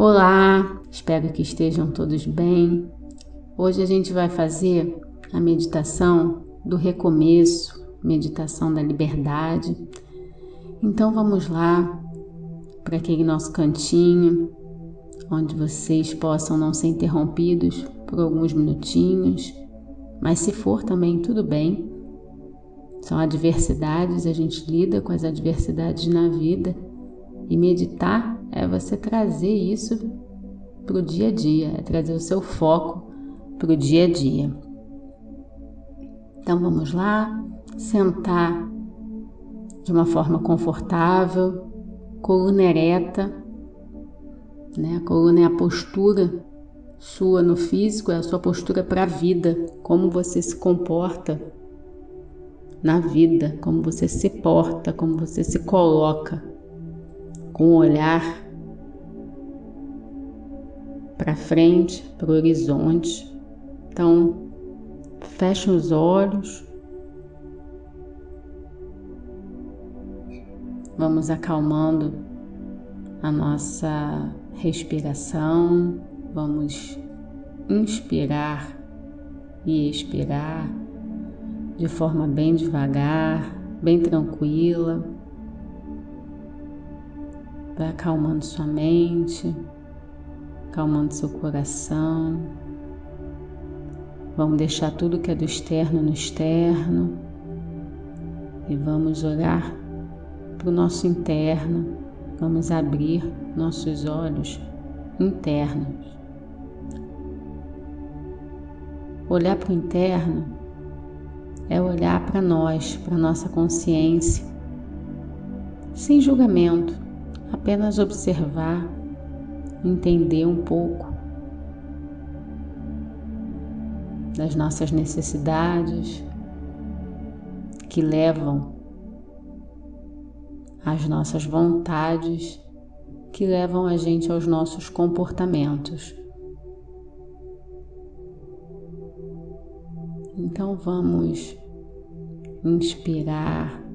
Olá, espero que estejam todos bem. Hoje a gente vai fazer a meditação do recomeço, meditação da liberdade. Então vamos lá para aquele nosso cantinho, onde vocês possam não ser interrompidos por alguns minutinhos, mas se for também tudo bem. São adversidades, a gente lida com as adversidades na vida e meditar é você trazer isso para o dia a dia, é trazer o seu foco para o dia a dia. Então vamos lá, sentar de uma forma confortável, coluna ereta, né? A coluna é a postura sua no físico, é a sua postura para a vida, como você se comporta na vida, como você se porta, como você se coloca com o olhar para frente, para o horizonte. Então, feche os olhos. Vamos acalmando a nossa respiração. Vamos inspirar e expirar de forma bem devagar, bem tranquila. Vai acalmando sua mente, acalmando seu coração. Vamos deixar tudo que é do externo no externo e vamos olhar para o nosso interno. Vamos abrir nossos olhos internos. Olhar para o interno é olhar para nós, para nossa consciência, sem julgamento apenas observar, entender um pouco das nossas necessidades que levam às nossas vontades, que levam a gente aos nossos comportamentos. Então vamos inspirar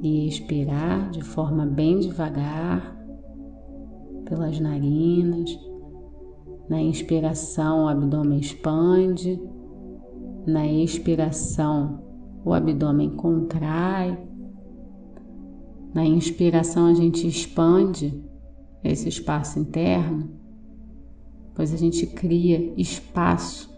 e expirar de forma bem devagar pelas narinas. Na inspiração, o abdômen expande, na expiração, o abdômen contrai. Na inspiração, a gente expande esse espaço interno, pois a gente cria espaço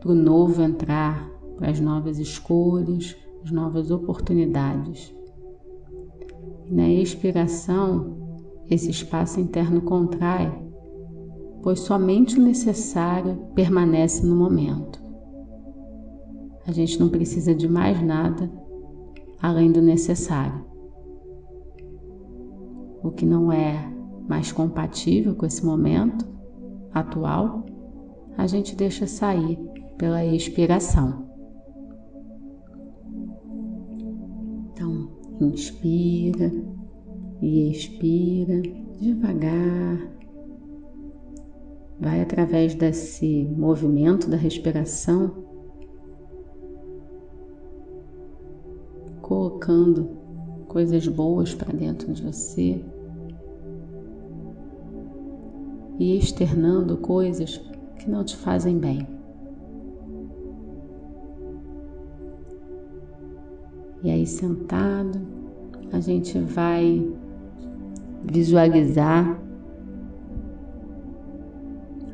para o novo entrar, para as novas escolhas, as novas oportunidades. E na expiração, esse espaço interno contrai, pois somente o necessário permanece no momento. A gente não precisa de mais nada além do necessário. O que não é mais compatível com esse momento atual, a gente deixa sair pela expiração. Inspira e expira devagar. Vai através desse movimento da respiração, colocando coisas boas para dentro de você e externando coisas que não te fazem bem. E aí, sentado, a gente vai visualizar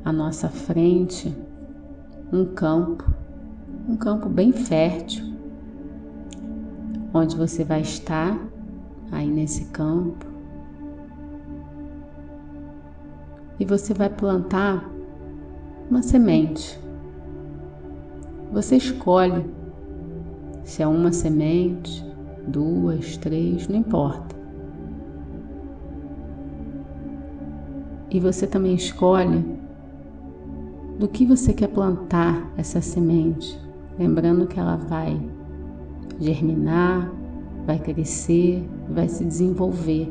à nossa frente um campo, um campo bem fértil, onde você vai estar aí nesse campo. E você vai plantar uma semente. Você escolhe se é uma semente, duas, três, não importa. E você também escolhe do que você quer plantar essa semente, lembrando que ela vai germinar, vai crescer, vai se desenvolver.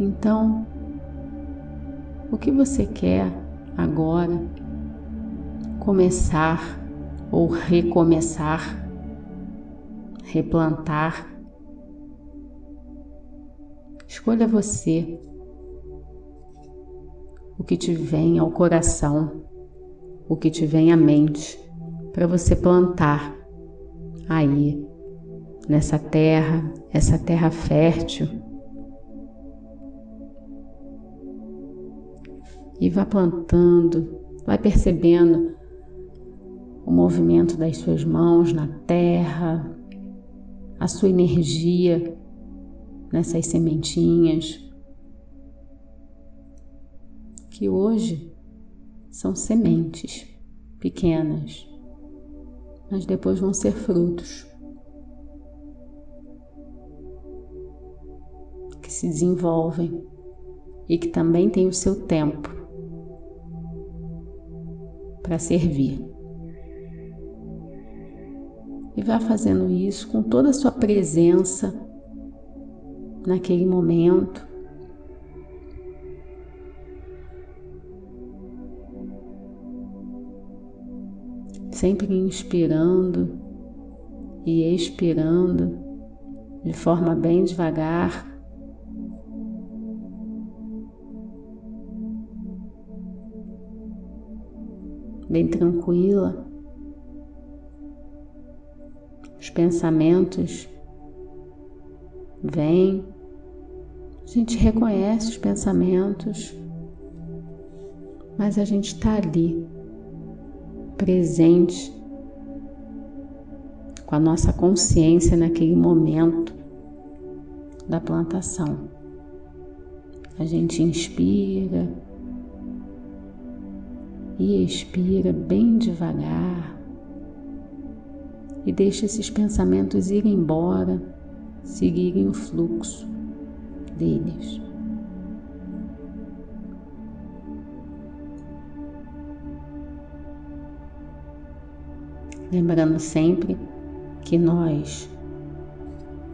Então, o que você quer agora começar ou recomeçar, replantar. Escolha você o que te vem ao coração, o que te vem à mente, para você plantar aí, nessa terra, essa terra fértil. E vá plantando, vai percebendo o movimento das suas mãos na terra, a sua energia nessas sementinhas que hoje são sementes pequenas, mas depois vão ser frutos que se desenvolvem e que também têm o seu tempo para servir. E vá fazendo isso com toda a sua presença naquele momento, sempre inspirando e expirando de forma bem devagar. Bem tranquila. Os pensamentos vêm, a gente reconhece os pensamentos, mas a gente está ali presente com a nossa consciência naquele momento da plantação. A gente inspira e expira bem devagar e deixa esses pensamentos ir embora, seguirem o fluxo deles. lembrando sempre que nós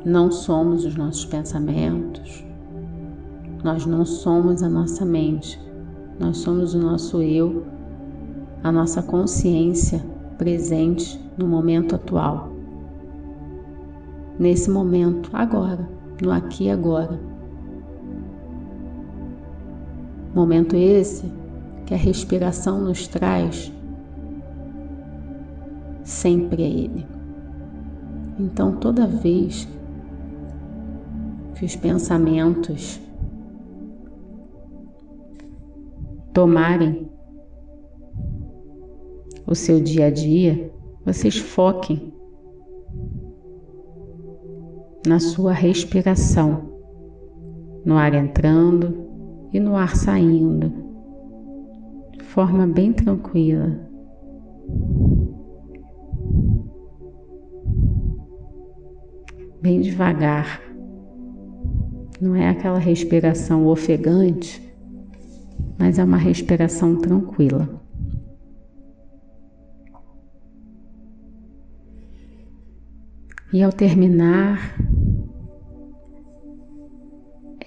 não somos os nossos pensamentos, nós não somos a nossa mente, nós somos o nosso eu, a nossa consciência presente no momento atual. Nesse momento, agora, no aqui e agora. Momento esse que a respiração nos traz sempre a Ele. Então, toda vez que os pensamentos tomarem o seu dia a dia, vocês foquem na sua respiração, no ar entrando e no ar saindo, de forma bem tranquila. bem devagar. Não é aquela respiração ofegante, mas é uma respiração tranquila. E ao terminar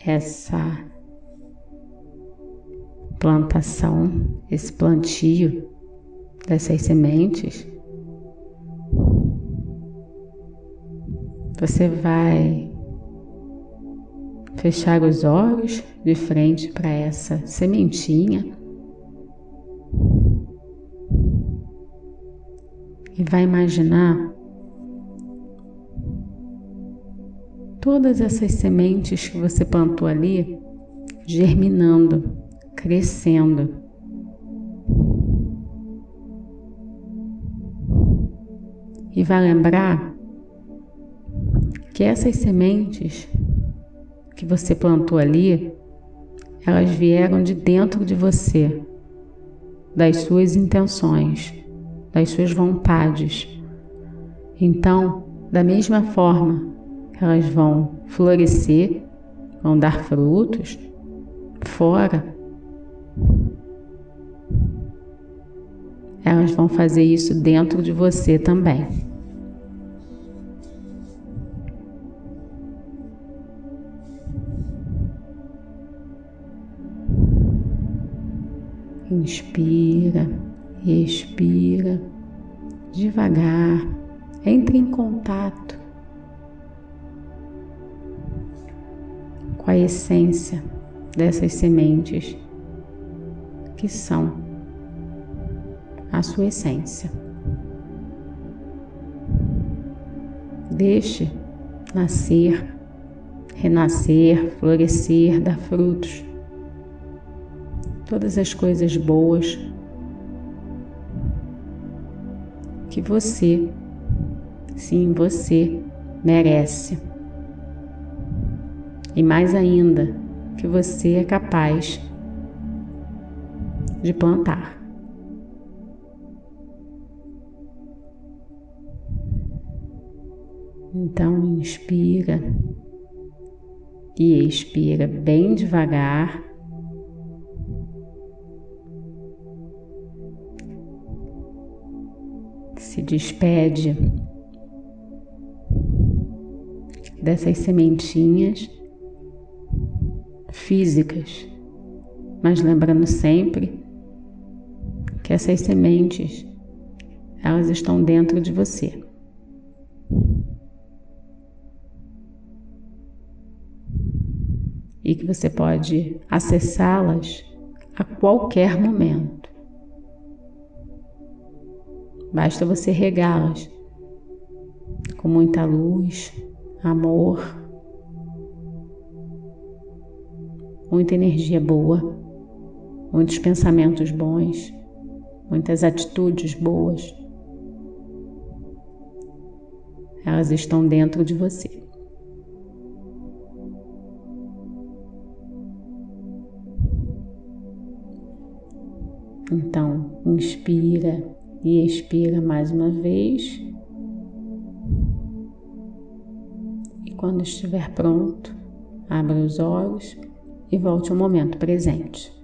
essa plantação, esse plantio dessas sementes, Você vai fechar os olhos de frente para essa sementinha e vai imaginar todas essas sementes que você plantou ali germinando, crescendo. E vai lembrar que essas sementes que você plantou ali, elas vieram de dentro de você, das suas intenções, das suas vontades. Então, da mesma forma elas vão florescer, vão dar frutos fora, elas vão fazer isso dentro de você também. Inspira, expira, devagar, entre em contato com a essência dessas sementes que são a sua essência. Deixe nascer, renascer, florescer, dar frutos. Todas as coisas boas que você, sim, você merece. E mais ainda, que você é capaz de plantar. Então, inspira e expira bem devagar. Se despede dessas sementinhas físicas, mas lembrando sempre que essas sementes elas estão dentro de você. E que você pode acessá-las a qualquer momento. Basta você regá-las com muita luz, amor, muita energia boa, muitos pensamentos bons, muitas atitudes boas. Elas estão dentro de você. Então, inspira e expira mais uma vez. E quando estiver pronto, abra os olhos e volte ao momento presente.